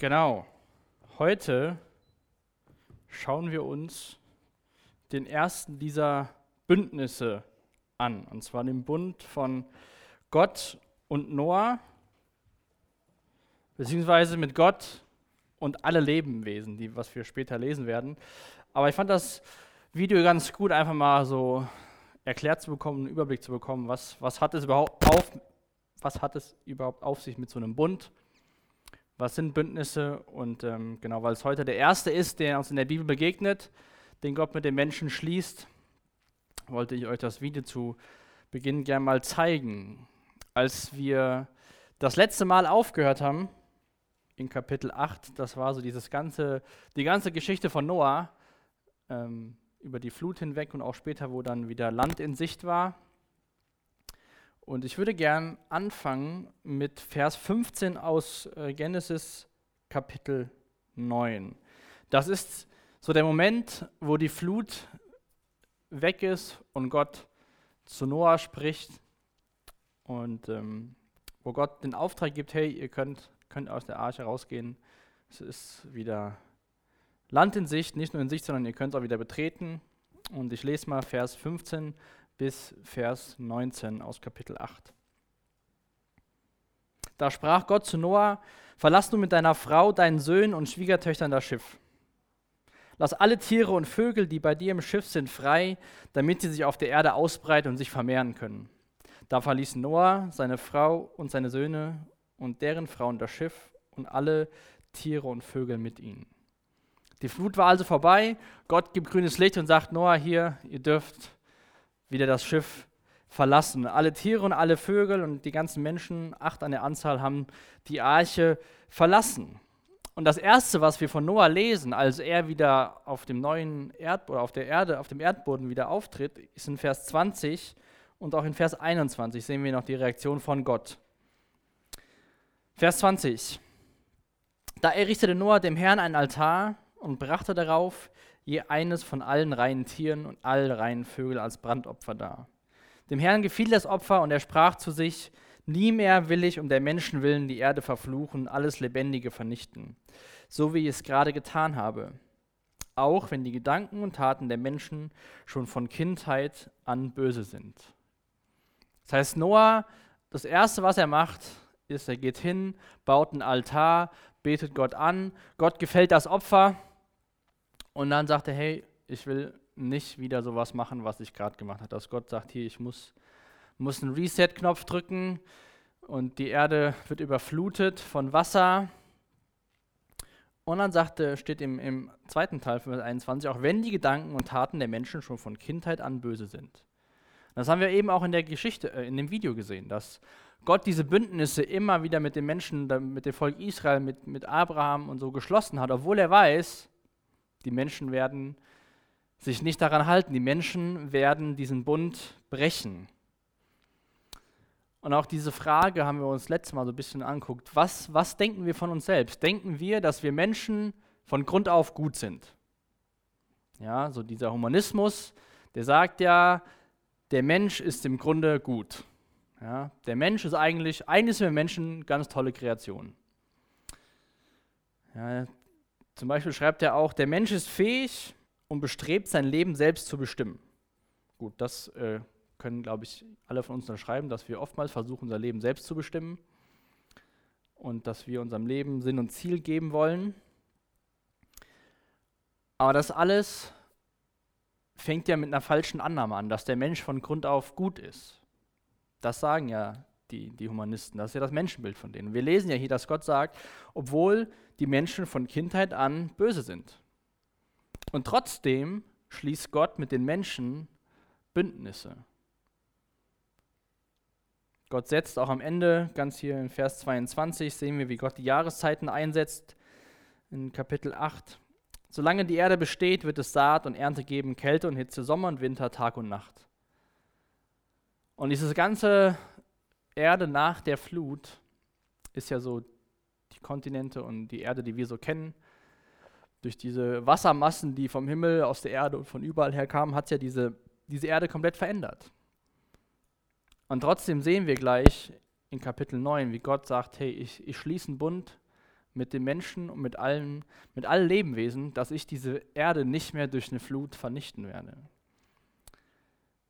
Genau. Heute schauen wir uns den ersten dieser Bündnisse an. Und zwar den Bund von Gott und Noah, beziehungsweise mit Gott und alle Lebewesen, die, was wir später lesen werden. Aber ich fand das Video ganz gut, einfach mal so erklärt zu bekommen, einen Überblick zu bekommen, was, was, hat es überhaupt auf, was hat es überhaupt auf sich mit so einem Bund was sind Bündnisse und ähm, genau, weil es heute der erste ist, der uns in der Bibel begegnet, den Gott mit den Menschen schließt, wollte ich euch das Video zu Beginn gerne mal zeigen. Als wir das letzte Mal aufgehört haben, in Kapitel 8, das war so dieses ganze, die ganze Geschichte von Noah, ähm, über die Flut hinweg und auch später, wo dann wieder Land in Sicht war. Und ich würde gern anfangen mit Vers 15 aus äh, Genesis Kapitel 9. Das ist so der Moment, wo die Flut weg ist und Gott zu Noah spricht und ähm, wo Gott den Auftrag gibt, hey, ihr könnt, könnt aus der Arche rausgehen. Es ist wieder Land in Sicht, nicht nur in Sicht, sondern ihr könnt es auch wieder betreten. Und ich lese mal Vers 15 bis Vers 19 aus Kapitel 8. Da sprach Gott zu Noah, verlass du mit deiner Frau, deinen Söhnen und Schwiegertöchtern das Schiff. Lass alle Tiere und Vögel, die bei dir im Schiff sind, frei, damit sie sich auf der Erde ausbreiten und sich vermehren können. Da verließ Noah seine Frau und seine Söhne und deren Frauen das Schiff und alle Tiere und Vögel mit ihnen. Die Flut war also vorbei. Gott gibt grünes Licht und sagt: Noah, hier, ihr dürft wieder das Schiff verlassen. Alle Tiere und alle Vögel und die ganzen Menschen, acht an der Anzahl, haben die Arche verlassen. Und das erste, was wir von Noah lesen, als er wieder auf dem neuen Erd oder auf der Erde, auf dem Erdboden wieder auftritt, ist in Vers 20 und auch in Vers 21 sehen wir noch die Reaktion von Gott. Vers 20. Da errichtete Noah dem Herrn ein Altar und brachte darauf je eines von allen reinen Tieren und allen reinen Vögeln als Brandopfer dar. Dem Herrn gefiel das Opfer und er sprach zu sich, Nie mehr will ich um der Menschen willen die Erde verfluchen, alles Lebendige vernichten, so wie ich es gerade getan habe. Auch wenn die Gedanken und Taten der Menschen schon von Kindheit an böse sind. Das heißt, Noah, das Erste, was er macht, ist, er geht hin, baut einen Altar, betet Gott an. Gott gefällt das Opfer und dann sagt er, hey, ich will nicht wieder sowas machen, was ich gerade gemacht habe. Dass Gott sagt, hier, ich muss, muss einen Reset-Knopf drücken und die Erde wird überflutet von Wasser. Und dann sagte, steht im, im zweiten Teil von Vers 21, auch wenn die Gedanken und Taten der Menschen schon von Kindheit an böse sind. Das haben wir eben auch in der Geschichte, äh, in dem Video gesehen, dass Gott diese Bündnisse immer wieder mit den Menschen, mit dem Volk Israel, mit, mit Abraham und so geschlossen hat, obwohl er weiß, die Menschen werden sich nicht daran halten. Die Menschen werden diesen Bund brechen. Und auch diese Frage haben wir uns letztes Mal so ein bisschen anguckt. Was, was denken wir von uns selbst? Denken wir, dass wir Menschen von Grund auf gut sind? Ja, so dieser Humanismus, der sagt ja, der Mensch ist im Grunde gut. Ja, der Mensch ist eigentlich, eigentlich sind wir Menschen ganz tolle Kreationen. Ja, zum Beispiel schreibt er auch, der Mensch ist fähig und bestrebt, sein Leben selbst zu bestimmen. Gut, das äh, können, glaube ich, alle von uns unterschreiben, dass wir oftmals versuchen, unser Leben selbst zu bestimmen und dass wir unserem Leben Sinn und Ziel geben wollen. Aber das alles fängt ja mit einer falschen Annahme an, dass der Mensch von Grund auf gut ist. Das sagen ja die, die Humanisten. Das ist ja das Menschenbild von denen. Wir lesen ja hier, dass Gott sagt, obwohl die Menschen von Kindheit an böse sind. Und trotzdem schließt Gott mit den Menschen Bündnisse. Gott setzt auch am Ende, ganz hier in Vers 22, sehen wir, wie Gott die Jahreszeiten einsetzt. In Kapitel 8. Solange die Erde besteht, wird es Saat und Ernte geben, Kälte und Hitze, Sommer und Winter, Tag und Nacht. Und dieses ganze Erde nach der Flut ist ja so die Kontinente und die Erde, die wir so kennen. Durch diese Wassermassen, die vom Himmel, aus der Erde und von überall her kamen, hat ja diese, diese Erde komplett verändert. Und trotzdem sehen wir gleich in Kapitel 9, wie Gott sagt, hey, ich, ich schließe einen Bund mit den Menschen und mit allen, mit allen Lebewesen, dass ich diese Erde nicht mehr durch eine Flut vernichten werde.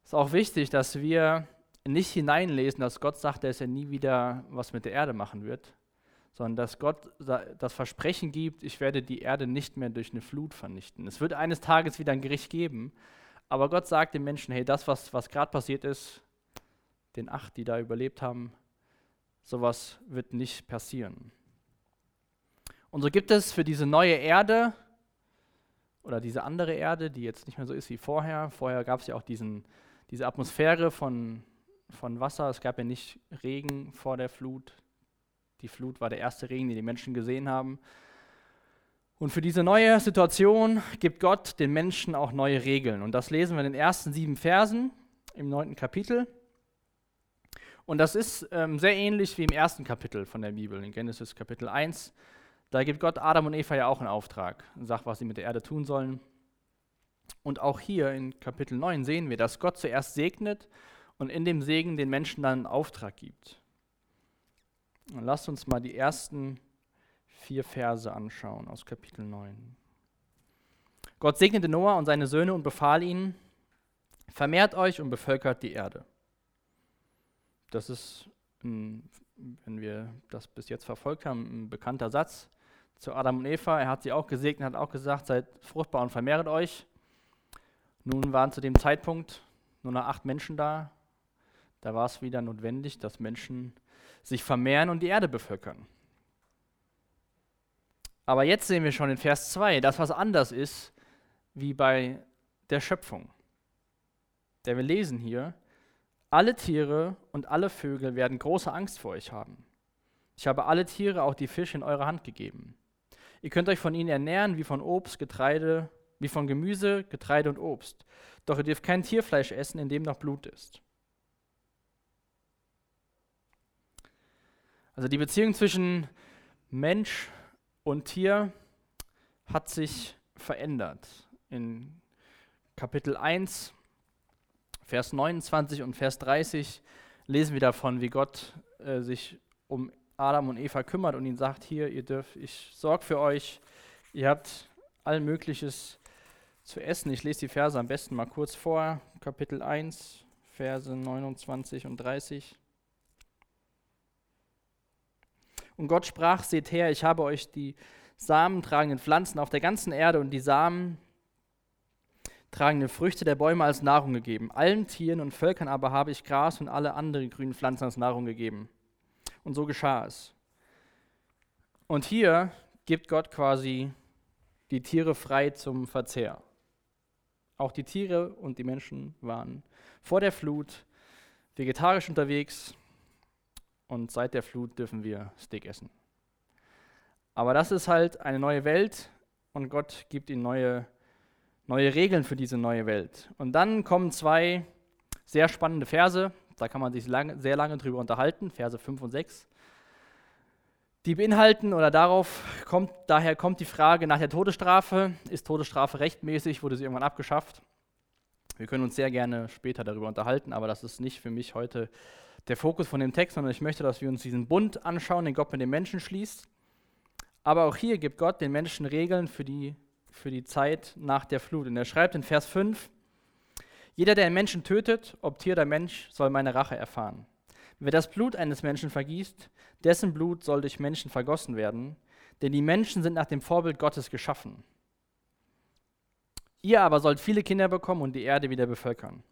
Es ist auch wichtig, dass wir nicht hineinlesen, dass Gott sagt, dass er nie wieder was mit der Erde machen wird, sondern dass Gott das Versprechen gibt, ich werde die Erde nicht mehr durch eine Flut vernichten. Es wird eines Tages wieder ein Gericht geben, aber Gott sagt den Menschen, hey, das, was, was gerade passiert ist, den acht, die da überlebt haben, sowas wird nicht passieren. Und so gibt es für diese neue Erde oder diese andere Erde, die jetzt nicht mehr so ist wie vorher, vorher gab es ja auch diesen, diese Atmosphäre von, von Wasser, es gab ja nicht Regen vor der Flut. Die Flut war der erste Regen, den die Menschen gesehen haben. Und für diese neue Situation gibt Gott den Menschen auch neue Regeln. Und das lesen wir in den ersten sieben Versen im neunten Kapitel. Und das ist ähm, sehr ähnlich wie im ersten Kapitel von der Bibel, in Genesis Kapitel 1. Da gibt Gott Adam und Eva ja auch einen Auftrag und sagt, was sie mit der Erde tun sollen. Und auch hier in Kapitel 9 sehen wir, dass Gott zuerst segnet und in dem Segen den Menschen dann einen Auftrag gibt. Und lasst uns mal die ersten vier Verse anschauen aus Kapitel 9. Gott segnete Noah und seine Söhne und befahl ihnen, vermehrt euch und bevölkert die Erde. Das ist, wenn wir das bis jetzt verfolgt haben, ein bekannter Satz zu Adam und Eva. Er hat sie auch gesegnet, hat auch gesagt, seid fruchtbar und vermehret euch. Nun waren zu dem Zeitpunkt nur noch acht Menschen da. Da war es wieder notwendig, dass Menschen sich vermehren und die Erde bevölkern. Aber jetzt sehen wir schon in Vers 2, dass was anders ist wie bei der Schöpfung. Denn wir lesen hier, alle Tiere und alle Vögel werden große Angst vor euch haben. Ich habe alle Tiere, auch die Fische, in eure Hand gegeben. Ihr könnt euch von ihnen ernähren wie von Obst, Getreide, wie von Gemüse, Getreide und Obst. Doch ihr dürft kein Tierfleisch essen, in dem noch Blut ist. Also die Beziehung zwischen Mensch und Tier hat sich verändert. In Kapitel 1, Vers 29 und Vers 30 lesen wir davon, wie Gott äh, sich um Adam und Eva kümmert und ihnen sagt, hier, ihr dürft, ich sorge für euch, ihr habt all Mögliches zu essen. Ich lese die Verse am besten mal kurz vor, Kapitel 1, Verse 29 und 30. Und Gott sprach, seht her, ich habe euch die samentragenden Pflanzen auf der ganzen Erde und die Samen tragende Früchte der Bäume als Nahrung gegeben. Allen Tieren und Völkern aber habe ich Gras und alle anderen grünen Pflanzen als Nahrung gegeben. Und so geschah es. Und hier gibt Gott quasi die Tiere frei zum Verzehr. Auch die Tiere und die Menschen waren vor der Flut vegetarisch unterwegs und seit der Flut dürfen wir Steak essen. Aber das ist halt eine neue Welt und Gott gibt ihnen neue, neue Regeln für diese neue Welt. Und dann kommen zwei sehr spannende Verse, da kann man sich lange, sehr lange drüber unterhalten, Verse 5 und 6. Die beinhalten oder darauf kommt, daher kommt die Frage nach der Todesstrafe. Ist Todesstrafe rechtmäßig? Wurde sie irgendwann abgeschafft? Wir können uns sehr gerne später darüber unterhalten, aber das ist nicht für mich heute der Fokus von dem Text, sondern ich möchte, dass wir uns diesen Bund anschauen, den Gott mit den Menschen schließt. Aber auch hier gibt Gott den Menschen Regeln für die, für die Zeit nach der Flut. Und er schreibt in Vers 5, jeder, der einen Menschen tötet, ob Tier oder Mensch, soll meine Rache erfahren. Wer das Blut eines Menschen vergießt, dessen Blut soll durch Menschen vergossen werden, denn die Menschen sind nach dem Vorbild Gottes geschaffen. Ihr aber sollt viele Kinder bekommen und die Erde wieder bevölkern.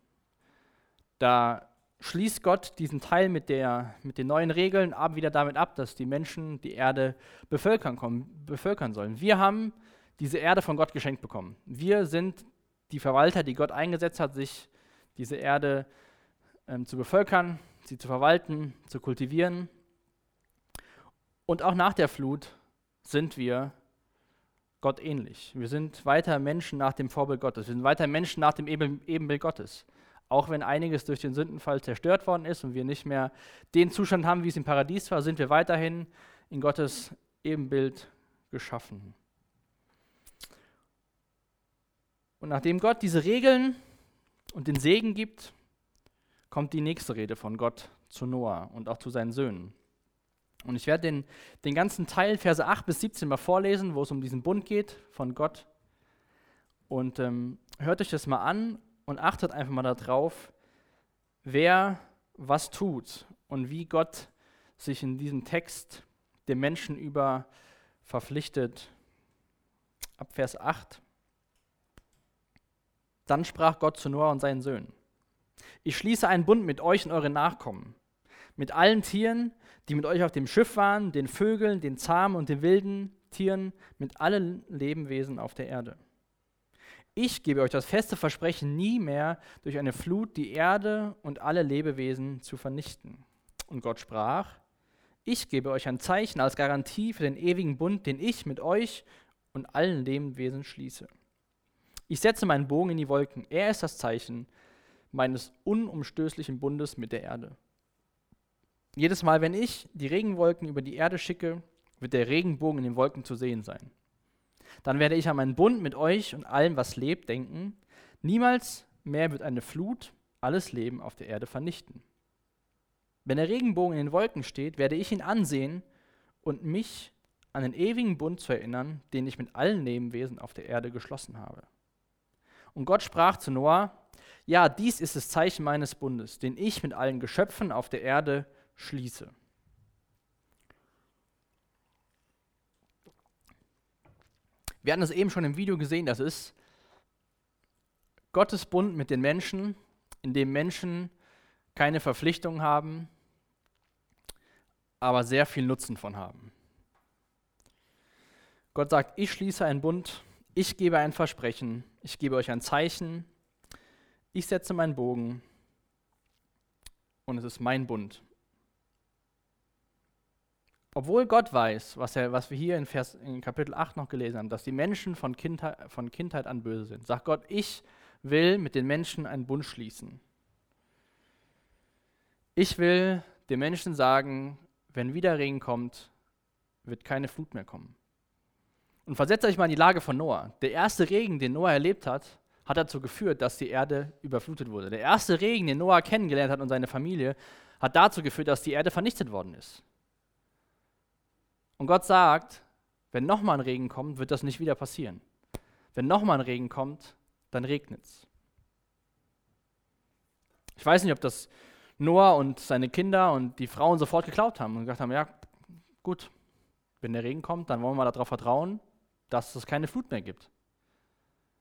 Da schließt Gott diesen Teil mit, der, mit den neuen Regeln ab, wieder damit ab, dass die Menschen die Erde bevölkern, kommen, bevölkern sollen. Wir haben diese Erde von Gott geschenkt bekommen. Wir sind die Verwalter, die Gott eingesetzt hat, sich diese Erde ähm, zu bevölkern, sie zu verwalten, zu kultivieren. Und auch nach der Flut sind wir Gott ähnlich. Wir sind weiter Menschen nach dem Vorbild Gottes. Wir sind weiter Menschen nach dem Ebenbild Gottes. Auch wenn einiges durch den Sündenfall zerstört worden ist und wir nicht mehr den Zustand haben, wie es im Paradies war, sind wir weiterhin in Gottes Ebenbild geschaffen. Und nachdem Gott diese Regeln und den Segen gibt, kommt die nächste Rede von Gott zu Noah und auch zu seinen Söhnen. Und ich werde den, den ganzen Teil, Verse 8 bis 17 mal vorlesen, wo es um diesen Bund geht von Gott. Und ähm, hört euch das mal an und achtet einfach mal darauf, wer was tut und wie Gott sich in diesem Text dem Menschen über verpflichtet. Ab Vers 8. Dann sprach Gott zu Noah und seinen Söhnen. Ich schließe einen Bund mit euch und euren Nachkommen, mit allen Tieren, die mit euch auf dem Schiff waren, den Vögeln, den zahmen und den wilden Tieren, mit allen Lebewesen auf der Erde. Ich gebe euch das feste Versprechen, nie mehr durch eine Flut die Erde und alle Lebewesen zu vernichten. Und Gott sprach, ich gebe euch ein Zeichen als Garantie für den ewigen Bund, den ich mit euch und allen Lebewesen schließe. Ich setze meinen Bogen in die Wolken. Er ist das Zeichen meines unumstößlichen Bundes mit der Erde. Jedes Mal, wenn ich die Regenwolken über die Erde schicke, wird der Regenbogen in den Wolken zu sehen sein. Dann werde ich an meinen Bund mit euch und allem, was lebt, denken. Niemals mehr wird eine Flut alles Leben auf der Erde vernichten. Wenn der Regenbogen in den Wolken steht, werde ich ihn ansehen und mich an den ewigen Bund zu erinnern, den ich mit allen Lebewesen auf der Erde geschlossen habe. Und Gott sprach zu Noah, ja, dies ist das Zeichen meines Bundes, den ich mit allen Geschöpfen auf der Erde schließe. Wir hatten es eben schon im Video gesehen, das ist Gottes Bund mit den Menschen, in dem Menschen keine Verpflichtungen haben, aber sehr viel Nutzen von haben. Gott sagt, ich schließe einen Bund, ich gebe ein Versprechen, ich gebe euch ein Zeichen, ich setze meinen Bogen und es ist mein Bund. Obwohl Gott weiß, was, er, was wir hier in, Vers, in Kapitel 8 noch gelesen haben, dass die Menschen von Kindheit, von Kindheit an böse sind, sagt Gott, ich will mit den Menschen einen Bund schließen. Ich will den Menschen sagen, wenn wieder Regen kommt, wird keine Flut mehr kommen. Und versetzt euch mal in die Lage von Noah. Der erste Regen, den Noah erlebt hat, hat dazu geführt, dass die Erde überflutet wurde. Der erste Regen, den Noah kennengelernt hat und seine Familie, hat dazu geführt, dass die Erde vernichtet worden ist. Und Gott sagt, wenn nochmal ein Regen kommt, wird das nicht wieder passieren. Wenn nochmal ein Regen kommt, dann regnet es. Ich weiß nicht, ob das Noah und seine Kinder und die Frauen sofort geglaubt haben und gesagt haben, ja, gut, wenn der Regen kommt, dann wollen wir darauf vertrauen, dass es keine Flut mehr gibt.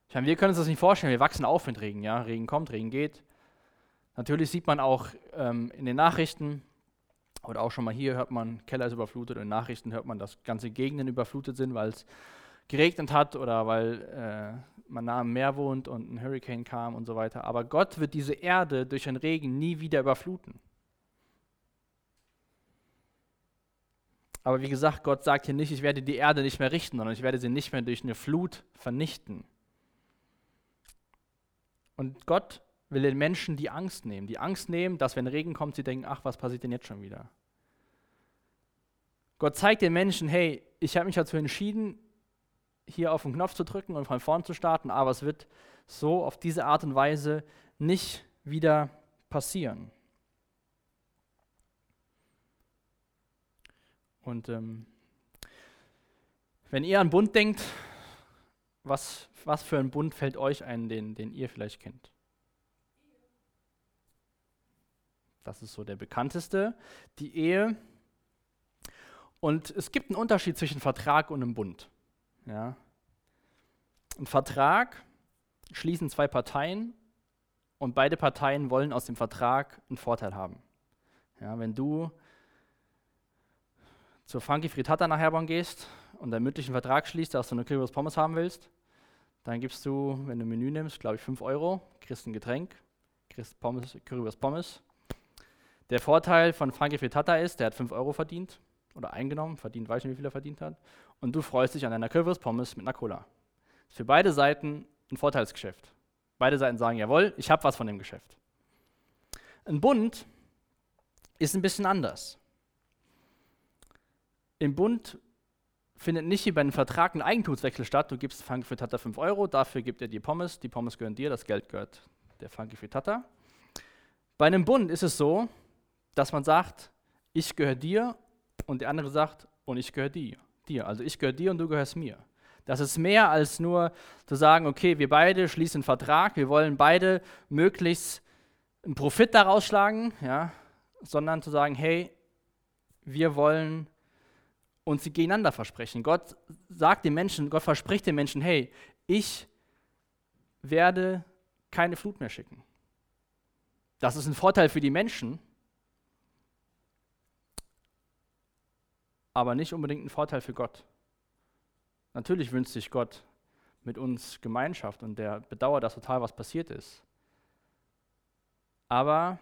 Ich meine, wir können uns das nicht vorstellen, wir wachsen auf mit Regen, ja, Regen kommt, Regen geht. Natürlich sieht man auch ähm, in den Nachrichten, oder auch schon mal hier hört man, Keller ist überflutet und in Nachrichten hört man, dass ganze Gegenden überflutet sind, weil es geregnet hat oder weil äh, man nah am Meer wohnt und ein Hurricane kam und so weiter. Aber Gott wird diese Erde durch den Regen nie wieder überfluten. Aber wie gesagt, Gott sagt hier nicht, ich werde die Erde nicht mehr richten, sondern ich werde sie nicht mehr durch eine Flut vernichten. Und Gott will den Menschen die Angst nehmen. Die Angst nehmen, dass wenn Regen kommt, sie denken, ach, was passiert denn jetzt schon wieder? Gott zeigt den Menschen, hey, ich habe mich dazu entschieden, hier auf den Knopf zu drücken und von vorn zu starten, aber es wird so auf diese Art und Weise nicht wieder passieren. Und ähm, wenn ihr an Bund denkt, was, was für ein Bund fällt euch ein, den, den ihr vielleicht kennt? Das ist so der bekannteste, die Ehe. Und es gibt einen Unterschied zwischen Vertrag und einem Bund. Ja. Ein Vertrag schließen zwei Parteien und beide Parteien wollen aus dem Vertrag einen Vorteil haben. Ja, wenn du zur Funky Frittata nach Herborn gehst und einen mündlichen Vertrag schließt, dass du eine Currywurst Pommes haben willst, dann gibst du, wenn du ein Menü nimmst, glaube ich 5 Euro, kriegst ein Getränk, kriegst Pommes, Currywurst Pommes. Der Vorteil von Frankie Frittata ist, der hat 5 Euro verdient oder eingenommen, verdient, weiß nicht, wie viel er verdient hat und du freust dich an einer Kürbis-Pommes mit einer Cola. Ist für beide Seiten ein Vorteilsgeschäft. Beide Seiten sagen, jawohl, ich habe was von dem Geschäft. Ein Bund ist ein bisschen anders. Im Bund findet nicht wie bei einem Vertrag ein Eigentumswechsel statt. Du gibst Funky Frittata 5 Euro, dafür gibt er die Pommes, die Pommes gehören dir, das Geld gehört der Funky Frittata. Bei einem Bund ist es so, dass man sagt, ich gehöre dir und der andere sagt, und ich gehöre dir. dir. Also ich gehöre dir und du gehörst mir. Das ist mehr als nur zu sagen, okay, wir beide schließen einen Vertrag, wir wollen beide möglichst einen Profit daraus schlagen, ja, sondern zu sagen, hey, wir wollen uns gegeneinander versprechen. Gott sagt den Menschen, Gott verspricht den Menschen, hey, ich werde keine Flut mehr schicken. Das ist ein Vorteil für die Menschen, aber nicht unbedingt ein Vorteil für Gott. Natürlich wünscht sich Gott mit uns Gemeinschaft und der bedauert das total, was passiert ist. Aber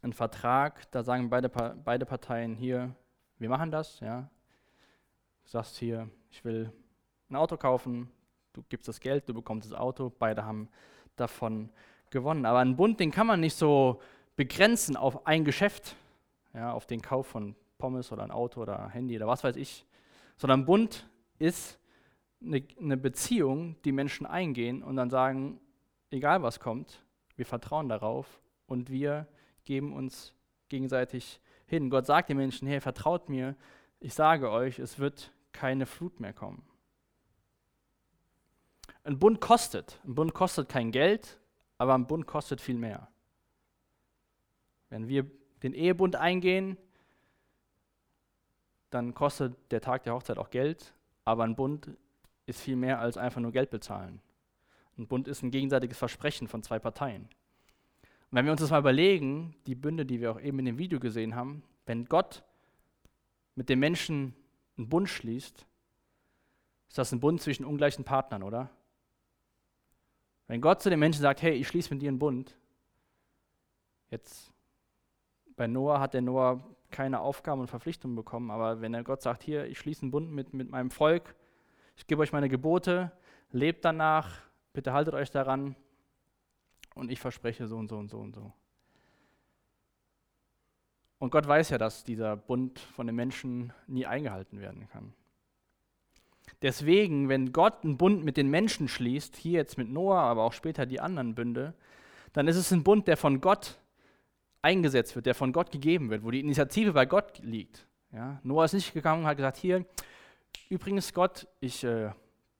ein Vertrag, da sagen beide, beide Parteien hier, wir machen das, ja. Du sagst hier, ich will ein Auto kaufen, du gibst das Geld, du bekommst das Auto, beide haben davon gewonnen. Aber ein Bund, den kann man nicht so begrenzen auf ein Geschäft, ja, auf den Kauf von Pommes oder ein Auto oder ein Handy oder was weiß ich, sondern Bund ist eine, eine Beziehung, die Menschen eingehen und dann sagen, egal was kommt, wir vertrauen darauf und wir geben uns gegenseitig hin. Gott sagt den Menschen, hey, vertraut mir, ich sage euch, es wird keine Flut mehr kommen. Ein Bund kostet. Ein Bund kostet kein Geld, aber ein Bund kostet viel mehr. Wenn wir den Ehebund eingehen, dann kostet der Tag der Hochzeit auch Geld, aber ein Bund ist viel mehr als einfach nur Geld bezahlen. Ein Bund ist ein gegenseitiges Versprechen von zwei Parteien. Und wenn wir uns das mal überlegen, die Bünde, die wir auch eben in dem Video gesehen haben, wenn Gott mit dem Menschen einen Bund schließt, ist das ein Bund zwischen ungleichen Partnern, oder? Wenn Gott zu den Menschen sagt, hey, ich schließe mit dir einen Bund, jetzt bei Noah hat der Noah keine Aufgaben und Verpflichtungen bekommen, aber wenn der Gott sagt, hier, ich schließe einen Bund mit, mit meinem Volk, ich gebe euch meine Gebote, lebt danach, bitte haltet euch daran und ich verspreche so und so und so und so. Und Gott weiß ja, dass dieser Bund von den Menschen nie eingehalten werden kann. Deswegen, wenn Gott einen Bund mit den Menschen schließt, hier jetzt mit Noah, aber auch später die anderen Bünde, dann ist es ein Bund, der von Gott eingesetzt wird, der von Gott gegeben wird, wo die Initiative bei Gott liegt. Ja? Noah ist nicht gegangen und hat gesagt, hier, übrigens Gott, ich äh,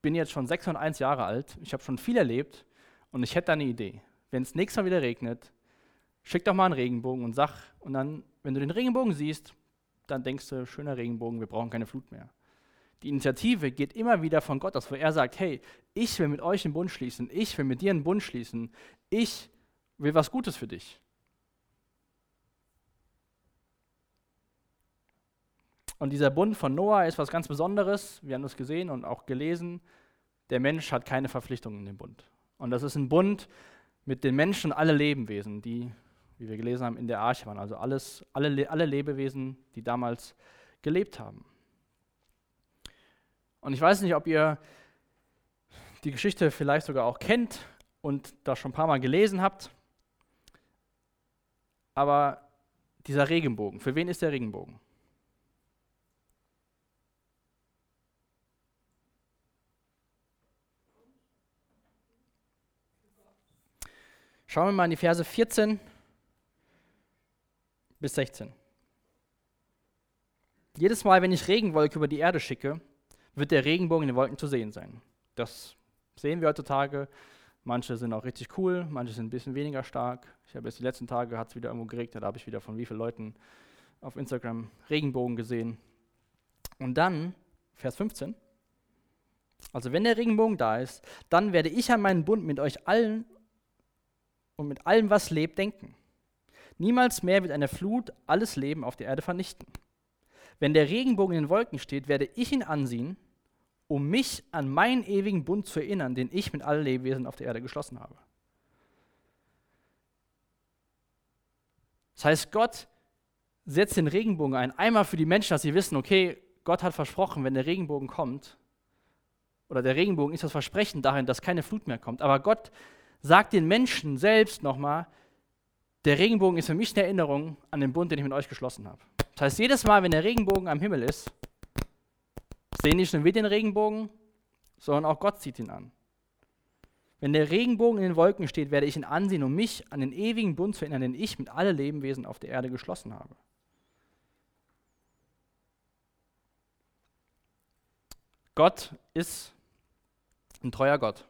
bin jetzt schon 601 Jahre alt, ich habe schon viel erlebt und ich hätte eine Idee. Wenn es nächstes Mal wieder regnet, schick doch mal einen Regenbogen und sag, und dann, wenn du den Regenbogen siehst, dann denkst du, schöner Regenbogen, wir brauchen keine Flut mehr. Die Initiative geht immer wieder von Gott aus, wo er sagt, hey, ich will mit euch einen Bund schließen, ich will mit dir einen Bund schließen, ich will was Gutes für dich. Und dieser Bund von Noah ist was ganz Besonderes. Wir haben das gesehen und auch gelesen. Der Mensch hat keine Verpflichtungen in dem Bund. Und das ist ein Bund mit den Menschen, alle Lebewesen, die, wie wir gelesen haben, in der Arche waren. Also alles, alle, alle Lebewesen, die damals gelebt haben. Und ich weiß nicht, ob ihr die Geschichte vielleicht sogar auch kennt und das schon ein paar Mal gelesen habt. Aber dieser Regenbogen, für wen ist der Regenbogen? Schauen wir mal in die Verse 14 bis 16. Jedes Mal, wenn ich Regenwolke über die Erde schicke, wird der Regenbogen in den Wolken zu sehen sein. Das sehen wir heutzutage. Manche sind auch richtig cool, manche sind ein bisschen weniger stark. Ich habe jetzt die letzten Tage, hat es wieder irgendwo geregnet, da habe ich wieder von wie vielen Leuten auf Instagram Regenbogen gesehen. Und dann, Vers 15, also wenn der Regenbogen da ist, dann werde ich an meinen Bund mit euch allen und mit allem, was lebt, denken. Niemals mehr wird eine Flut alles Leben auf der Erde vernichten. Wenn der Regenbogen in den Wolken steht, werde ich ihn ansehen, um mich an meinen ewigen Bund zu erinnern, den ich mit allen Lebewesen auf der Erde geschlossen habe. Das heißt, Gott setzt den Regenbogen ein, einmal für die Menschen, dass sie wissen, okay, Gott hat versprochen, wenn der Regenbogen kommt, oder der Regenbogen ist das Versprechen darin, dass keine Flut mehr kommt. Aber Gott sagt den Menschen selbst nochmal, der Regenbogen ist für mich eine Erinnerung an den Bund, den ich mit euch geschlossen habe. Das heißt, jedes Mal, wenn der Regenbogen am Himmel ist, sehen nicht nur wir den Regenbogen, sondern auch Gott zieht ihn an. Wenn der Regenbogen in den Wolken steht, werde ich ihn ansehen, um mich an den ewigen Bund zu erinnern, den ich mit allen Lebewesen auf der Erde geschlossen habe. Gott ist ein treuer Gott.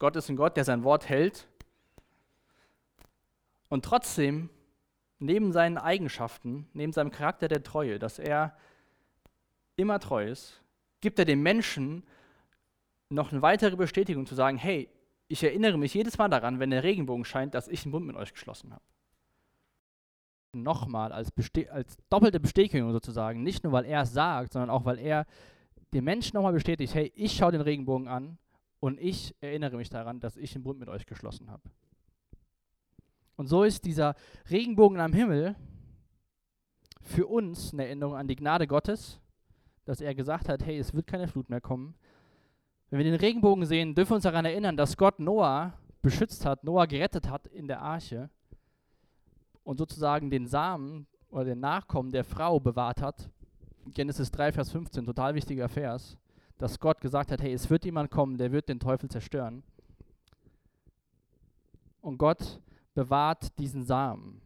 Gott ist ein Gott, der sein Wort hält und trotzdem neben seinen Eigenschaften, neben seinem Charakter der Treue, dass er immer treu ist, gibt er dem Menschen noch eine weitere Bestätigung zu sagen, hey, ich erinnere mich jedes Mal daran, wenn der Regenbogen scheint, dass ich einen Bund mit euch geschlossen habe. Nochmal als, als doppelte Bestätigung sozusagen, nicht nur weil er es sagt, sondern auch weil er dem Menschen nochmal bestätigt, hey, ich schaue den Regenbogen an und ich erinnere mich daran, dass ich einen Bund mit euch geschlossen habe. Und so ist dieser Regenbogen am Himmel für uns eine Erinnerung an die Gnade Gottes, dass er gesagt hat, hey, es wird keine Flut mehr kommen. Wenn wir den Regenbogen sehen, dürfen wir uns daran erinnern, dass Gott Noah beschützt hat, Noah gerettet hat in der Arche und sozusagen den Samen oder den Nachkommen der Frau bewahrt hat. Genesis 3, Vers 15, total wichtiger Vers, dass Gott gesagt hat, hey, es wird jemand kommen, der wird den Teufel zerstören. Und Gott bewahrt diesen Samen.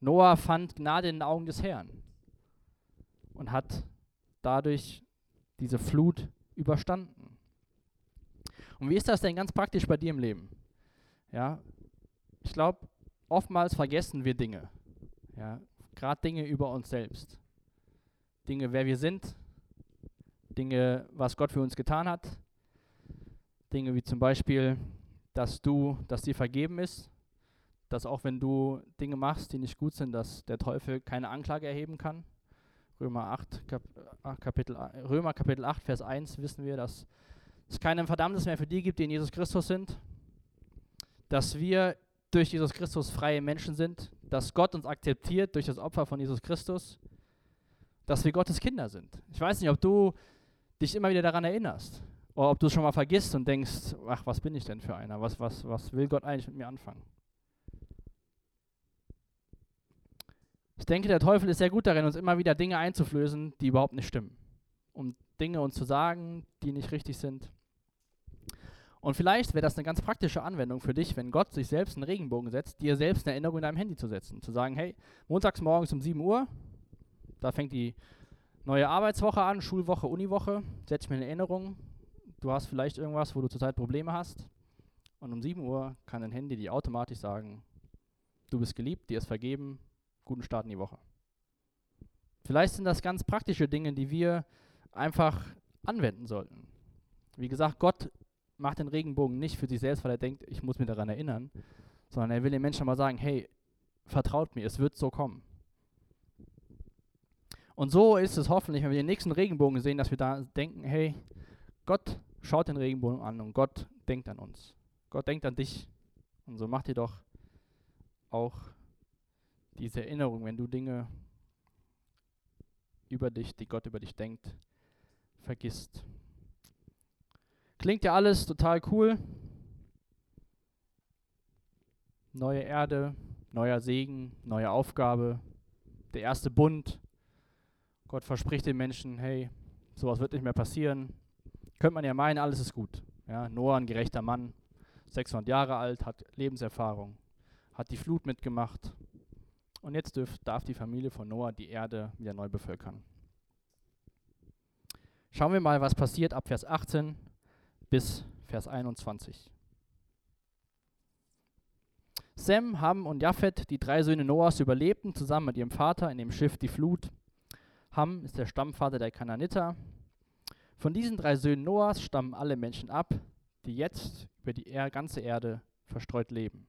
Noah fand Gnade in den Augen des Herrn und hat dadurch diese Flut überstanden. Und wie ist das denn ganz praktisch bei dir im Leben? Ja, ich glaube, oftmals vergessen wir Dinge. Ja, gerade Dinge über uns selbst. Dinge, wer wir sind, Dinge, was Gott für uns getan hat. Dinge wie zum Beispiel, dass du, dass dir vergeben ist, dass auch wenn du Dinge machst, die nicht gut sind, dass der Teufel keine Anklage erheben kann. Römer 8, Kap äh, Kapitel, Römer Kapitel 8, Vers 1 wissen wir, dass es kein Verdammnis mehr für die gibt, die in Jesus Christus sind. Dass wir durch Jesus Christus freie Menschen sind. Dass Gott uns akzeptiert durch das Opfer von Jesus Christus. Dass wir Gottes Kinder sind. Ich weiß nicht, ob du dich immer wieder daran erinnerst. Oder ob du es schon mal vergisst und denkst, ach, was bin ich denn für einer? Was, was, was will Gott eigentlich mit mir anfangen? Ich denke, der Teufel ist sehr gut darin, uns immer wieder Dinge einzuflößen, die überhaupt nicht stimmen. Um Dinge uns zu sagen, die nicht richtig sind. Und vielleicht wäre das eine ganz praktische Anwendung für dich, wenn Gott sich selbst einen Regenbogen setzt, dir selbst eine Erinnerung in deinem Handy zu setzen. Zu sagen, hey, montags morgens um 7 Uhr, da fängt die neue Arbeitswoche an, Schulwoche, Uniwoche, setz mir eine Erinnerung. Du hast vielleicht irgendwas, wo du zurzeit Probleme hast. Und um 7 Uhr kann dein Handy dir automatisch sagen, du bist geliebt, dir ist vergeben, guten Start in die Woche. Vielleicht sind das ganz praktische Dinge, die wir einfach anwenden sollten. Wie gesagt, Gott macht den Regenbogen nicht für sich selbst, weil er denkt, ich muss mich daran erinnern, sondern er will den Menschen mal sagen, hey, vertraut mir, es wird so kommen. Und so ist es hoffentlich, wenn wir den nächsten Regenbogen sehen, dass wir da denken, hey, Gott schaut den Regenbogen an und Gott denkt an uns. Gott denkt an dich. Und so macht ihr doch auch diese Erinnerung, wenn du Dinge über dich, die Gott über dich denkt, vergisst. Klingt ja alles total cool. Neue Erde, neuer Segen, neue Aufgabe, der erste Bund. Gott verspricht den Menschen, hey, sowas wird nicht mehr passieren. Könnte man ja meinen, alles ist gut. Ja, Noah, ein gerechter Mann, 600 Jahre alt, hat Lebenserfahrung, hat die Flut mitgemacht, und jetzt dürf, darf die Familie von Noah die Erde wieder neu bevölkern. Schauen wir mal, was passiert ab Vers 18 bis Vers 21. Sem, Ham und Japhet, die drei Söhne Noahs, überlebten zusammen mit ihrem Vater in dem Schiff die Flut. Ham ist der Stammvater der Kananiter. Von diesen drei Söhnen Noahs stammen alle Menschen ab, die jetzt über die ganze Erde verstreut leben.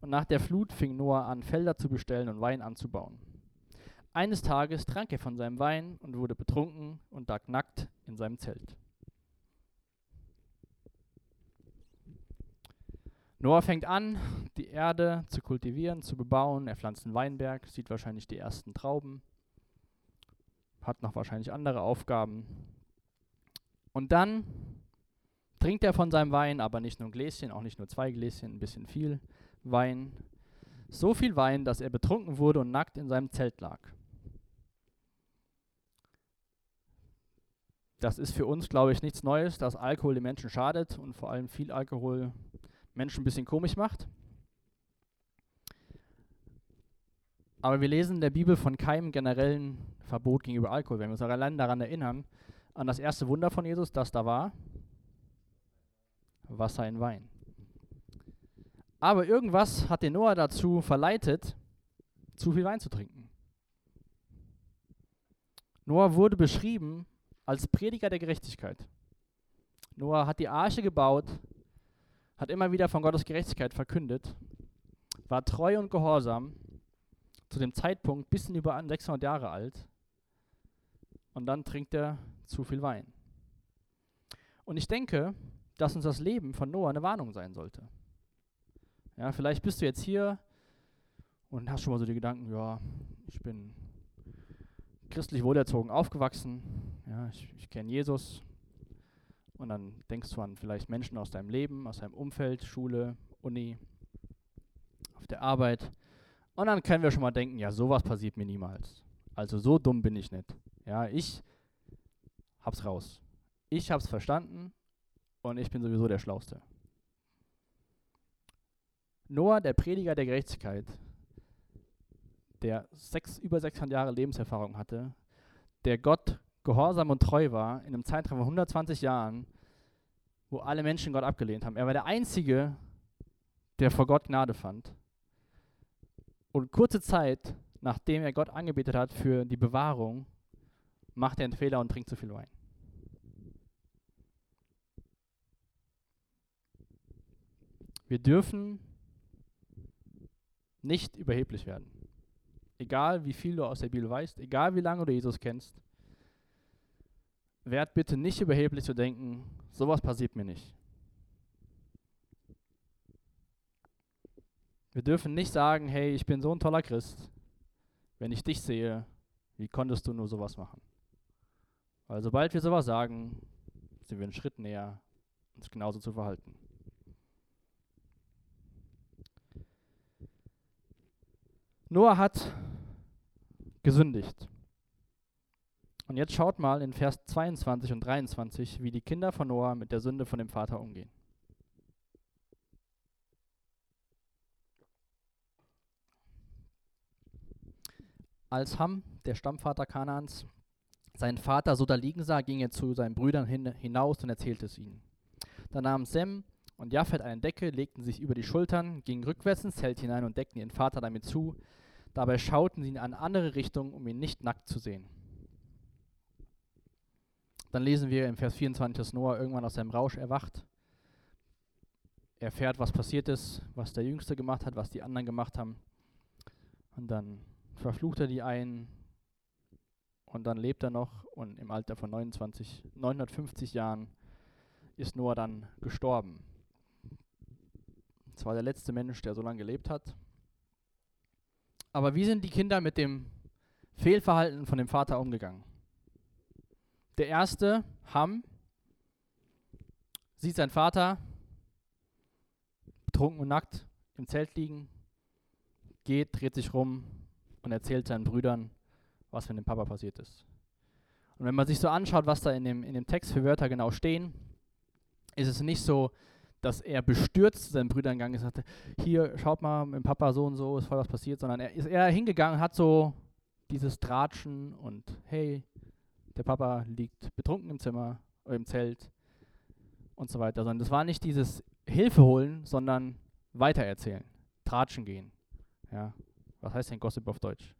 Und nach der Flut fing Noah an, Felder zu bestellen und Wein anzubauen. Eines Tages trank er von seinem Wein und wurde betrunken und lag nackt in seinem Zelt. Noah fängt an, die Erde zu kultivieren, zu bebauen. Er pflanzt einen Weinberg, sieht wahrscheinlich die ersten Trauben, hat noch wahrscheinlich andere Aufgaben. Und dann trinkt er von seinem Wein, aber nicht nur ein Gläschen, auch nicht nur zwei Gläschen, ein bisschen viel. Wein, so viel Wein, dass er betrunken wurde und nackt in seinem Zelt lag. Das ist für uns, glaube ich, nichts Neues, dass Alkohol den Menschen schadet und vor allem viel Alkohol Menschen ein bisschen komisch macht. Aber wir lesen in der Bibel von keinem generellen Verbot gegenüber Alkohol. Wenn wir uns allein daran erinnern, an das erste Wunder von Jesus, das da war? Wasser in Wein. Aber irgendwas hat den Noah dazu verleitet, zu viel Wein zu trinken. Noah wurde beschrieben als Prediger der Gerechtigkeit. Noah hat die Arche gebaut, hat immer wieder von Gottes Gerechtigkeit verkündet, war treu und gehorsam, zu dem Zeitpunkt bisschen über 600 Jahre alt und dann trinkt er zu viel Wein. Und ich denke, dass uns das Leben von Noah eine Warnung sein sollte. Ja, vielleicht bist du jetzt hier und hast schon mal so die Gedanken, ja, ich bin christlich wohlerzogen aufgewachsen, ja, ich, ich kenne Jesus. Und dann denkst du an vielleicht Menschen aus deinem Leben, aus deinem Umfeld, Schule, Uni, auf der Arbeit. Und dann können wir schon mal denken, ja, sowas passiert mir niemals. Also so dumm bin ich nicht. Ja, ich hab's raus. Ich hab's verstanden und ich bin sowieso der Schlauste. Noah, der Prediger der Gerechtigkeit, der sechs, über 600 Jahre Lebenserfahrung hatte, der Gott gehorsam und treu war, in einem Zeitraum von 120 Jahren, wo alle Menschen Gott abgelehnt haben. Er war der Einzige, der vor Gott Gnade fand. Und kurze Zeit, nachdem er Gott angebetet hat für die Bewahrung, macht er einen Fehler und trinkt zu viel Wein. Wir dürfen nicht überheblich werden. Egal wie viel du aus der Bibel weißt, egal wie lange du Jesus kennst, werd bitte nicht überheblich zu denken, sowas passiert mir nicht. Wir dürfen nicht sagen, hey, ich bin so ein toller Christ, wenn ich dich sehe, wie konntest du nur sowas machen? Weil sobald wir sowas sagen, sind wir einen Schritt näher, uns genauso zu verhalten. Noah hat gesündigt. Und jetzt schaut mal in Vers 22 und 23, wie die Kinder von Noah mit der Sünde von dem Vater umgehen. Als Ham, der Stammvater Kanaans, seinen Vater so da liegen sah, ging er zu seinen Brüdern hin, hinaus und erzählte es ihnen. Da nahmen Sem und Japhet eine Decke, legten sich über die Schultern, gingen rückwärts ins Zelt hinein und deckten ihren Vater damit zu. Dabei schauten sie in eine andere Richtung, um ihn nicht nackt zu sehen. Dann lesen wir im Vers 24, dass Noah irgendwann aus seinem Rausch erwacht. Er erfährt, was passiert ist, was der Jüngste gemacht hat, was die anderen gemacht haben. Und dann verflucht er die einen, und dann lebt er noch und im Alter von 29, 950 Jahren ist Noah dann gestorben. Das war der letzte Mensch, der so lange gelebt hat. Aber wie sind die Kinder mit dem Fehlverhalten von dem Vater umgegangen? Der erste, Ham, sieht seinen Vater betrunken und nackt im Zelt liegen, geht, dreht sich rum und erzählt seinen Brüdern, was mit dem Papa passiert ist. Und wenn man sich so anschaut, was da in dem, in dem Text für Wörter genau stehen, ist es nicht so, dass er bestürzt zu seinen Brüdern gegangen ist und sagte, hier, schaut mal, mit dem Papa so und so ist voll was passiert, sondern er ist eher hingegangen, hat so dieses Tratschen und hey, der Papa liegt betrunken im Zimmer oder im Zelt und so weiter. Sondern das war nicht dieses Hilfe holen, sondern weitererzählen, tratschen gehen. Ja. Was heißt denn Gossip auf Deutsch?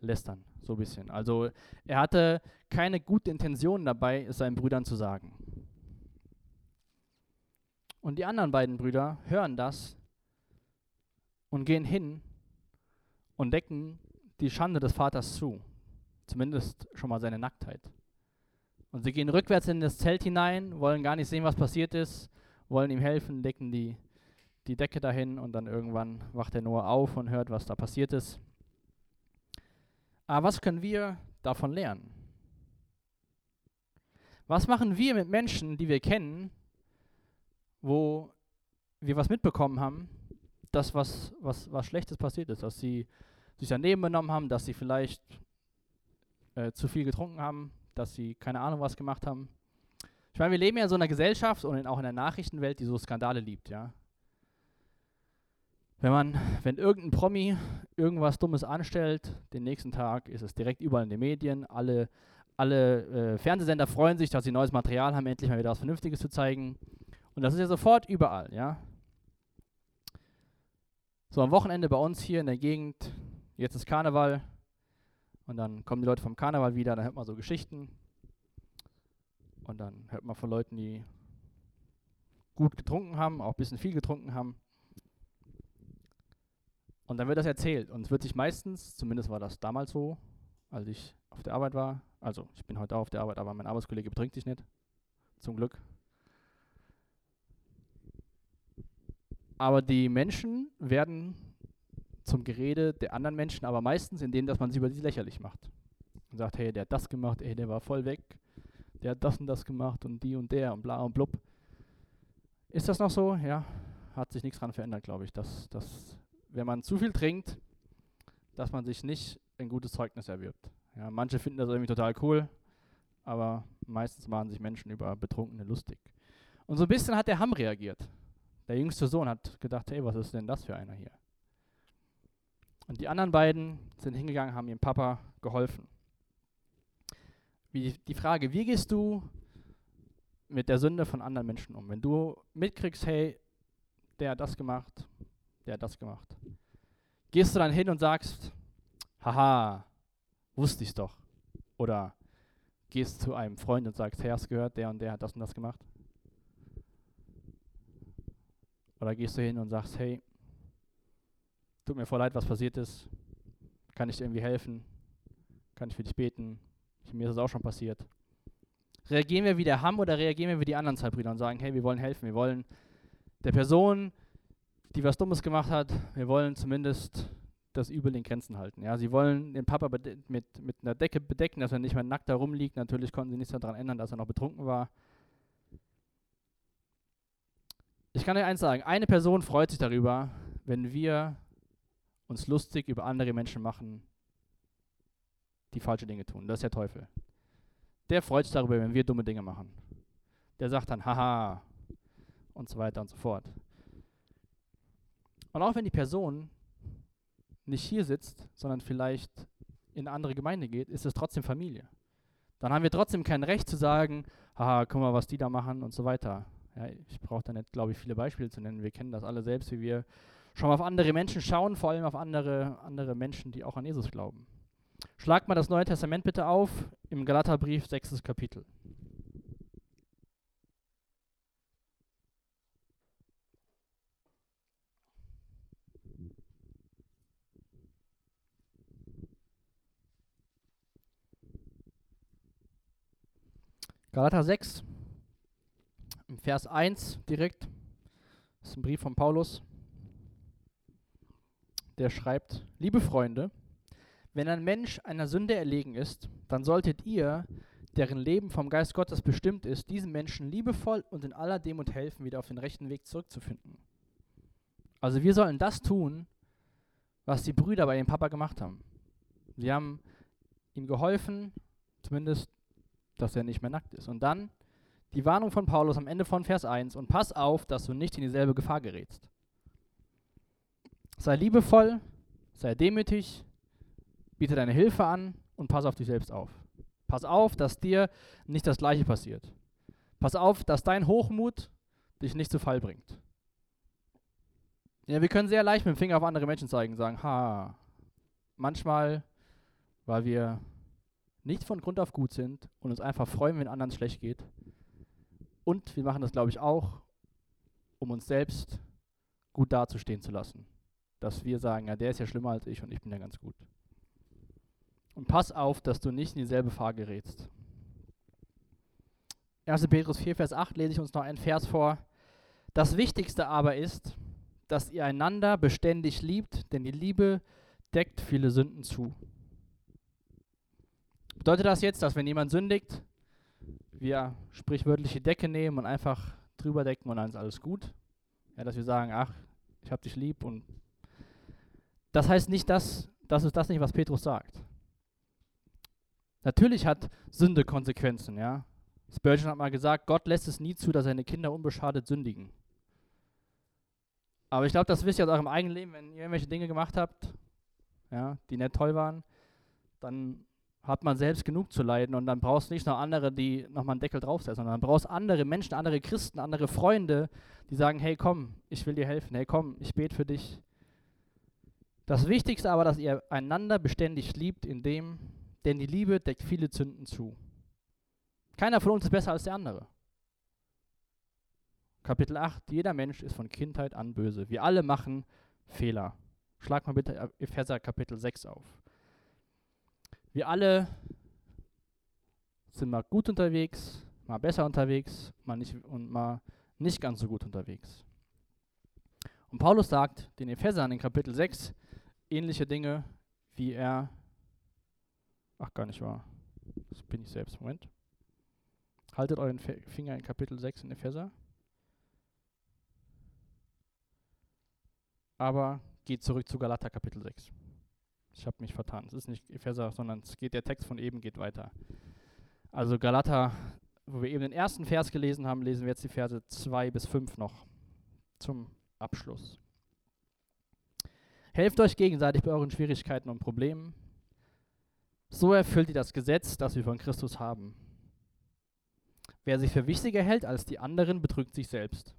lästern, so ein bisschen. Also er hatte keine gute Intention dabei, es seinen Brüdern zu sagen. Und die anderen beiden Brüder hören das und gehen hin und decken die Schande des Vaters zu. Zumindest schon mal seine Nacktheit. Und sie gehen rückwärts in das Zelt hinein, wollen gar nicht sehen, was passiert ist, wollen ihm helfen, decken die, die Decke dahin und dann irgendwann wacht er nur auf und hört, was da passiert ist. Aber was können wir davon lernen? Was machen wir mit Menschen, die wir kennen, wo wir was mitbekommen haben, dass was, was, was Schlechtes passiert ist, dass sie sich daneben benommen haben, dass sie vielleicht äh, zu viel getrunken haben, dass sie keine Ahnung was gemacht haben. Ich meine, wir leben ja in so einer Gesellschaft und in, auch in der Nachrichtenwelt, die so Skandale liebt, ja. Wenn man, wenn irgendein Promi irgendwas Dummes anstellt, den nächsten Tag ist es direkt überall in den Medien, alle, alle äh, Fernsehsender freuen sich, dass sie neues Material haben, endlich mal wieder was Vernünftiges zu zeigen. Und das ist ja sofort überall, ja. So am Wochenende bei uns hier in der Gegend, jetzt ist Karneval und dann kommen die Leute vom Karneval wieder, dann hört man so Geschichten und dann hört man von Leuten, die gut getrunken haben, auch ein bisschen viel getrunken haben. Und dann wird das erzählt und es wird sich meistens, zumindest war das damals so, als ich auf der Arbeit war, also ich bin heute auch auf der Arbeit, aber mein Arbeitskollege betrinkt sich nicht, zum Glück. Aber die Menschen werden zum Gerede der anderen Menschen, aber meistens in denen, dass man sie über sie lächerlich macht. Und sagt, hey, der hat das gemacht, ey, der war voll weg, der hat das und das gemacht und die und der und bla und blub. Ist das noch so? Ja, hat sich nichts dran verändert, glaube ich. Dass, dass, wenn man zu viel trinkt, dass man sich nicht ein gutes Zeugnis erwirbt. Ja, manche finden das irgendwie total cool, aber meistens machen sich Menschen über Betrunkene lustig. Und so ein bisschen hat der Ham reagiert. Der jüngste Sohn hat gedacht, hey, was ist denn das für einer hier? Und die anderen beiden sind hingegangen, haben ihrem Papa geholfen. Wie die Frage, wie gehst du mit der Sünde von anderen Menschen um? Wenn du mitkriegst, hey, der hat das gemacht, der hat das gemacht. Gehst du dann hin und sagst, haha, wusste ich's doch. Oder gehst zu einem Freund und sagst, hey, hast gehört, der und der hat das und das gemacht? Oder gehst du hin und sagst, hey, tut mir voll leid, was passiert ist. Kann ich dir irgendwie helfen? Kann ich für dich beten? Mir ist es auch schon passiert. Reagieren wir wie der Ham oder reagieren wir wie die anderen zwei Brüder und sagen, hey, wir wollen helfen, wir wollen der Person, die was Dummes gemacht hat, wir wollen zumindest das Übel in Grenzen halten. Ja, sie wollen den Papa mit, mit einer Decke bedecken, dass er nicht mehr nackt da rumliegt. Natürlich konnten sie nichts daran ändern, dass er noch betrunken war. Ich kann dir eins sagen, eine Person freut sich darüber, wenn wir uns lustig über andere Menschen machen, die falsche Dinge tun. Das ist der Teufel. Der freut sich darüber, wenn wir dumme Dinge machen. Der sagt dann, haha, und so weiter und so fort. Und auch wenn die Person nicht hier sitzt, sondern vielleicht in eine andere Gemeinde geht, ist es trotzdem Familie. Dann haben wir trotzdem kein Recht zu sagen, haha, guck mal, was die da machen und so weiter. Ja, ich brauche da nicht, glaube ich, viele Beispiele zu nennen. Wir kennen das alle selbst, wie wir schon mal auf andere Menschen schauen, vor allem auf andere, andere Menschen, die auch an Jesus glauben. Schlag mal das Neue Testament bitte auf im Galaterbrief, sechstes Kapitel. Galater 6, im Vers 1 direkt. Das ist ein Brief von Paulus. Der schreibt: Liebe Freunde, wenn ein Mensch einer Sünde erlegen ist, dann solltet ihr, deren Leben vom Geist Gottes bestimmt ist, diesem Menschen liebevoll und in aller Demut helfen, wieder auf den rechten Weg zurückzufinden. Also wir sollen das tun, was die Brüder bei ihrem Papa gemacht haben. Sie haben ihm geholfen, zumindest, dass er nicht mehr nackt ist. Und dann die Warnung von Paulus am Ende von Vers 1 und pass auf, dass du nicht in dieselbe Gefahr gerätst. Sei liebevoll, sei demütig, biete deine Hilfe an und pass auf dich selbst auf. Pass auf, dass dir nicht das Gleiche passiert. Pass auf, dass dein Hochmut dich nicht zu Fall bringt. Ja, wir können sehr leicht mit dem Finger auf andere Menschen zeigen und sagen, ha, manchmal, weil wir nicht von Grund auf gut sind und uns einfach freuen, wenn anderen schlecht geht. Und wir machen das, glaube ich, auch, um uns selbst gut dazustehen zu lassen. Dass wir sagen, ja, der ist ja schlimmer als ich und ich bin ja ganz gut. Und pass auf, dass du nicht in dieselbe Fahr gerätst. 1. Petrus 4, Vers 8 lese ich uns noch einen Vers vor. Das Wichtigste aber ist, dass ihr einander beständig liebt, denn die Liebe deckt viele Sünden zu. Bedeutet das jetzt, dass wenn jemand sündigt, wir sprichwörtliche Decke nehmen und einfach drüber decken und dann ist alles gut? Ja, dass wir sagen, ach, ich hab dich lieb und das heißt nicht, dass das ist das nicht, was Petrus sagt. Natürlich hat Sünde Konsequenzen, ja. Spurgeon hat mal gesagt, Gott lässt es nie zu, dass seine Kinder unbeschadet sündigen. Aber ich glaube, das wisst ihr aus eurem eigenen Leben, wenn ihr irgendwelche Dinge gemacht habt, ja, die nicht toll waren, dann hat man selbst genug zu leiden und dann brauchst du nicht noch andere, die nochmal einen Deckel draufsetzen, sondern dann brauchst andere Menschen, andere Christen, andere Freunde, die sagen, hey komm, ich will dir helfen, hey komm, ich bete für dich. Das Wichtigste aber, dass ihr einander beständig liebt, in dem, denn die Liebe deckt viele Zünden zu. Keiner von uns ist besser als der andere. Kapitel 8, jeder Mensch ist von Kindheit an böse. Wir alle machen Fehler. Schlag mal bitte Epheser Kapitel 6 auf. Wir alle sind mal gut unterwegs, mal besser unterwegs mal nicht, und mal nicht ganz so gut unterwegs. Und Paulus sagt den Ephesern in Kapitel 6 ähnliche Dinge, wie er, ach gar nicht wahr, das bin ich selbst, Moment. Haltet euren Finger in Kapitel 6 in Epheser. Aber geht zurück zu Galater Kapitel 6. Ich habe mich vertan. Es ist nicht Epheser, sondern es geht der Text von eben geht weiter. Also Galater, wo wir eben den ersten Vers gelesen haben, lesen wir jetzt die Verse 2 bis 5 noch zum Abschluss. Helft euch gegenseitig bei euren Schwierigkeiten und Problemen. So erfüllt ihr das Gesetz, das wir von Christus haben. Wer sich für wichtiger hält als die anderen, betrügt sich selbst.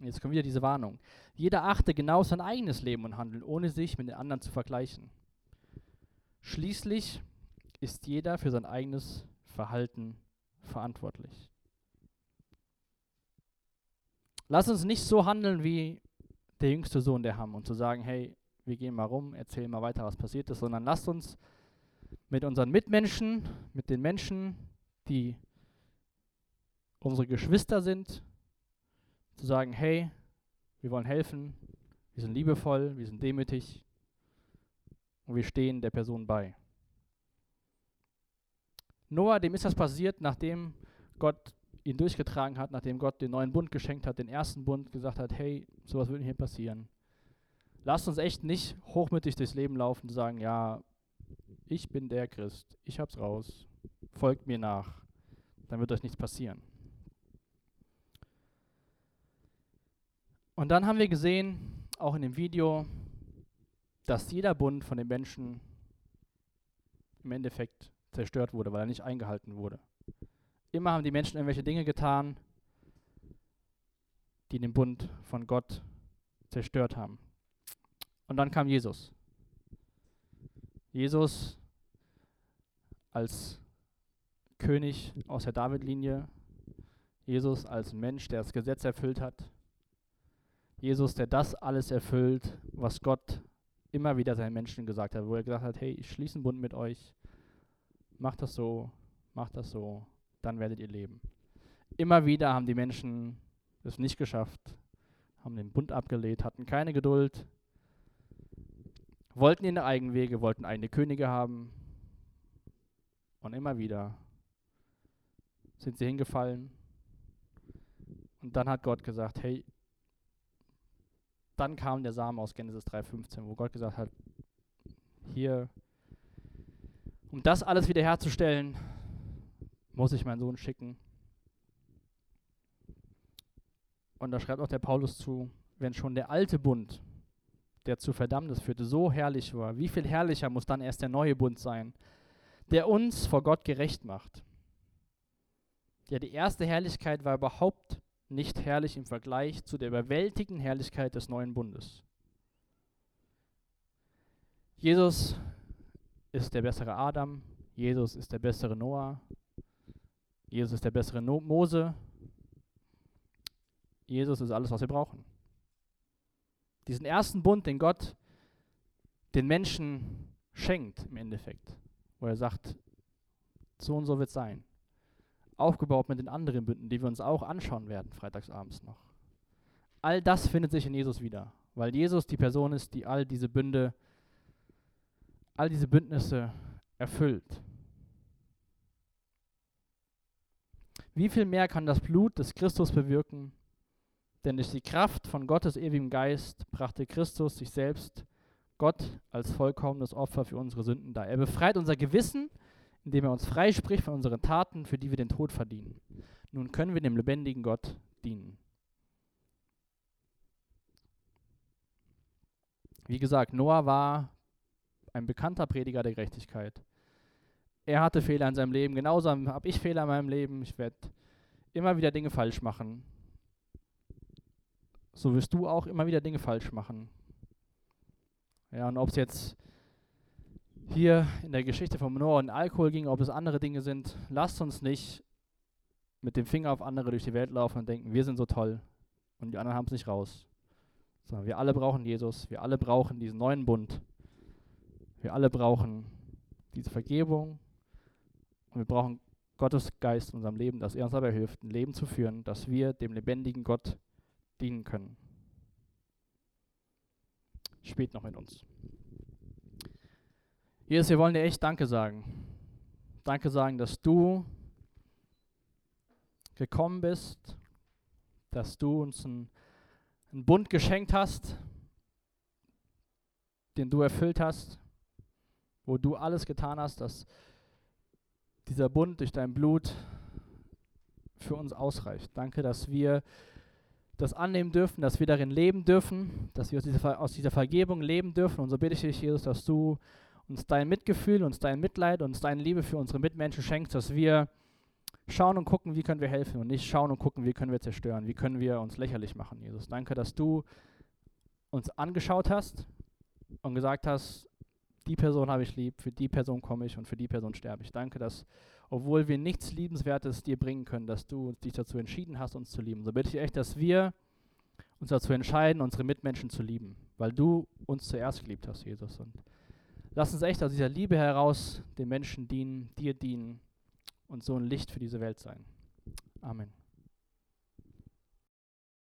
Jetzt kommt wieder diese Warnung. Jeder achte genau sein eigenes Leben und Handeln, ohne sich mit den anderen zu vergleichen. Schließlich ist jeder für sein eigenes Verhalten verantwortlich. Lass uns nicht so handeln wie der jüngste Sohn der Ham und zu sagen, hey, wir gehen mal rum, erzählen mal weiter, was passiert ist, sondern lasst uns mit unseren Mitmenschen, mit den Menschen, die unsere Geschwister sind, zu sagen, hey, wir wollen helfen, wir sind liebevoll, wir sind demütig und wir stehen der Person bei. Noah, dem ist das passiert, nachdem Gott ihn durchgetragen hat, nachdem Gott den neuen Bund geschenkt hat, den ersten Bund, gesagt hat, hey, sowas würde hier passieren. Lasst uns echt nicht hochmütig durchs Leben laufen und sagen, ja, ich bin der Christ, ich hab's raus, folgt mir nach, dann wird euch nichts passieren. Und dann haben wir gesehen, auch in dem Video, dass jeder Bund von den Menschen im Endeffekt zerstört wurde, weil er nicht eingehalten wurde. Immer haben die Menschen irgendwelche Dinge getan, die den Bund von Gott zerstört haben. Und dann kam Jesus. Jesus als König aus der David-Linie, Jesus als Mensch, der das Gesetz erfüllt hat, Jesus, der das alles erfüllt, was Gott immer wieder seinen Menschen gesagt hat, wo er gesagt hat, hey, ich schließe einen Bund mit euch, macht das so, macht das so, dann werdet ihr leben. Immer wieder haben die Menschen es nicht geschafft, haben den Bund abgelehnt, hatten keine Geduld, wollten ihre eigenen Wege, wollten eigene Könige haben. Und immer wieder sind sie hingefallen. Und dann hat Gott gesagt, hey, dann kam der Samen aus Genesis 3,15, wo Gott gesagt hat, hier, um das alles wiederherzustellen, muss ich meinen Sohn schicken. Und da schreibt auch der Paulus zu, wenn schon der alte Bund, der zu Verdammnis führte, so herrlich war, wie viel herrlicher muss dann erst der neue Bund sein, der uns vor Gott gerecht macht. Ja, die erste Herrlichkeit war überhaupt nicht herrlich im Vergleich zu der überwältigenden Herrlichkeit des neuen Bundes. Jesus ist der bessere Adam, Jesus ist der bessere Noah, Jesus ist der bessere no Mose, Jesus ist alles, was wir brauchen. Diesen ersten Bund, den Gott den Menschen schenkt im Endeffekt, wo er sagt, so und so wird es sein aufgebaut mit den anderen Bünden, die wir uns auch anschauen werden, freitagsabends noch. All das findet sich in Jesus wieder, weil Jesus die Person ist, die all diese Bünde, all diese Bündnisse erfüllt. Wie viel mehr kann das Blut des Christus bewirken? Denn durch die Kraft von Gottes ewigem Geist brachte Christus sich selbst, Gott, als vollkommenes Opfer für unsere Sünden dar. Er befreit unser Gewissen indem er uns freispricht von unseren Taten, für die wir den Tod verdienen. Nun können wir dem lebendigen Gott dienen. Wie gesagt, Noah war ein bekannter Prediger der Gerechtigkeit. er hatte Fehler in seinem Leben, genauso habe ich Fehler in meinem Leben. Ich werde immer wieder Dinge falsch machen. So wirst du auch immer wieder Dinge falsch machen. Ja, und ob es jetzt hier in der Geschichte von Noah und Alkohol ging, ob es andere Dinge sind, lasst uns nicht mit dem Finger auf andere durch die Welt laufen und denken, wir sind so toll und die anderen haben es nicht raus. Sondern wir alle brauchen Jesus, wir alle brauchen diesen neuen Bund. Wir alle brauchen diese Vergebung und wir brauchen Gottes Geist in unserem Leben, dass er uns dabei hilft, ein Leben zu führen, dass wir dem lebendigen Gott dienen können. Spät noch mit uns. Jesus, wir wollen dir echt Danke sagen. Danke sagen, dass du gekommen bist, dass du uns einen, Bund geschenkt hast, den du erfüllt hast, wo du alles getan hast, dass dieser Bund durch dein Blut für uns ausreicht. Danke, dass wir das annehmen dürfen, dass wir darin leben dürfen, dass wir aus dieser, aus dieser Vergebung leben dürfen. Und so bitte ich dich, Jesus, dass du uns dein Mitgefühl, uns dein Mitleid, uns deine Liebe für unsere Mitmenschen schenkst, dass wir schauen und gucken, wie können wir helfen und nicht schauen und gucken, wie können wir zerstören, wie können wir uns lächerlich machen, Jesus. Danke, dass du uns angeschaut hast und gesagt hast, die Person habe ich lieb, für die Person komme ich und für die Person sterbe ich. Danke, dass, obwohl wir nichts Liebenswertes dir bringen können, dass du dich dazu entschieden hast, uns zu lieben. So bitte ich echt, dass wir uns dazu entscheiden, unsere Mitmenschen zu lieben, weil du uns zuerst geliebt hast, Jesus. Und Lass uns echt aus dieser Liebe heraus den Menschen dienen, dir dienen und so ein Licht für diese Welt sein. Amen.